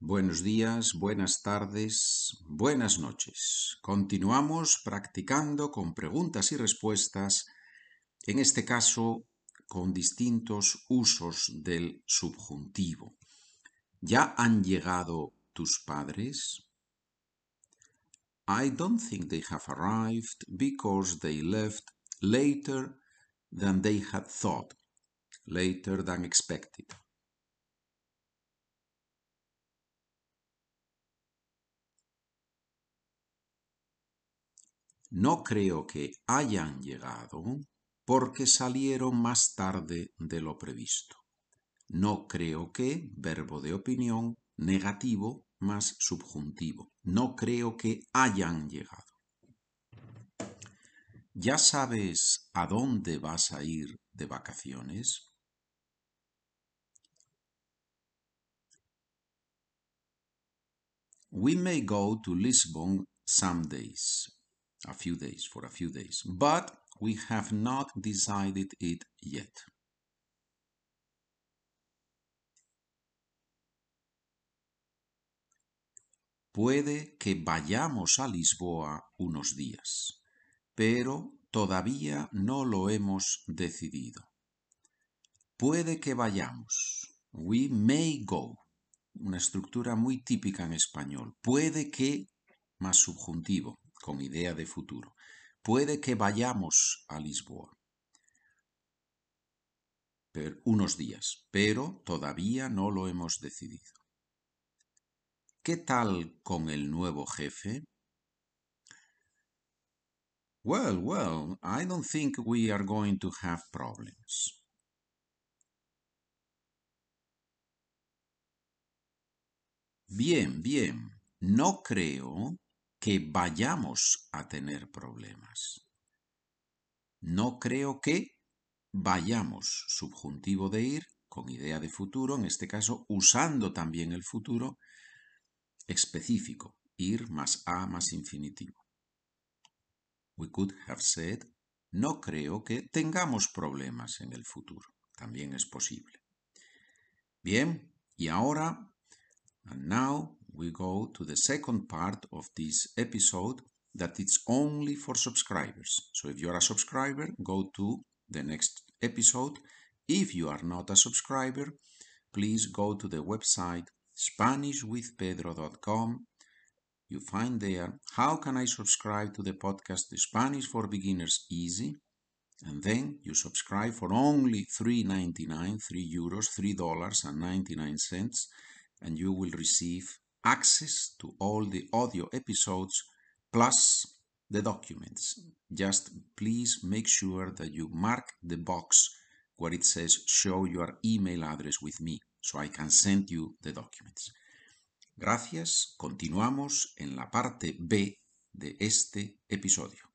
Buenos días, buenas tardes, buenas noches. Continuamos practicando con preguntas y respuestas, en este caso con distintos usos del subjuntivo. ¿Ya han llegado tus padres? I don't think they have arrived because they left later than they had thought, later than expected. No creo que hayan llegado porque salieron más tarde de lo previsto. No creo que, verbo de opinión, negativo más subjuntivo. No creo que hayan llegado. ¿Ya sabes a dónde vas a ir de vacaciones? We may go to Lisbon some days a few days, for a few days, but we have not decided it yet. Puede que vayamos a Lisboa unos días, pero todavía no lo hemos decidido. Puede que vayamos. We may go. Una estructura muy típica en español. Puede que más subjuntivo con idea de futuro. Puede que vayamos a Lisboa unos días, pero todavía no lo hemos decidido. ¿Qué tal con el nuevo jefe? Well, well, I don't think we are going to have problems. Bien, bien. No creo que vayamos a tener problemas. No creo que vayamos, subjuntivo de ir, con idea de futuro, en este caso usando también el futuro específico, ir más a más infinitivo. We could have said, no creo que tengamos problemas en el futuro. También es posible. Bien, y ahora, and now we go to the second part of this episode that it's only for subscribers. So if you are a subscriber, go to the next episode. If you are not a subscriber, please go to the website SpanishWithPedro.com. You find there how can I subscribe to the podcast the Spanish for Beginners Easy, and then you subscribe for only 3.99, 3 euros, 3 dollars and 99 cents, and you will receive access to all the audio episodes plus the documents. Just please make sure that you mark the box where it says show your email address with me so I can send you the documents. Gracias. Continuamos en la parte B de este episodio.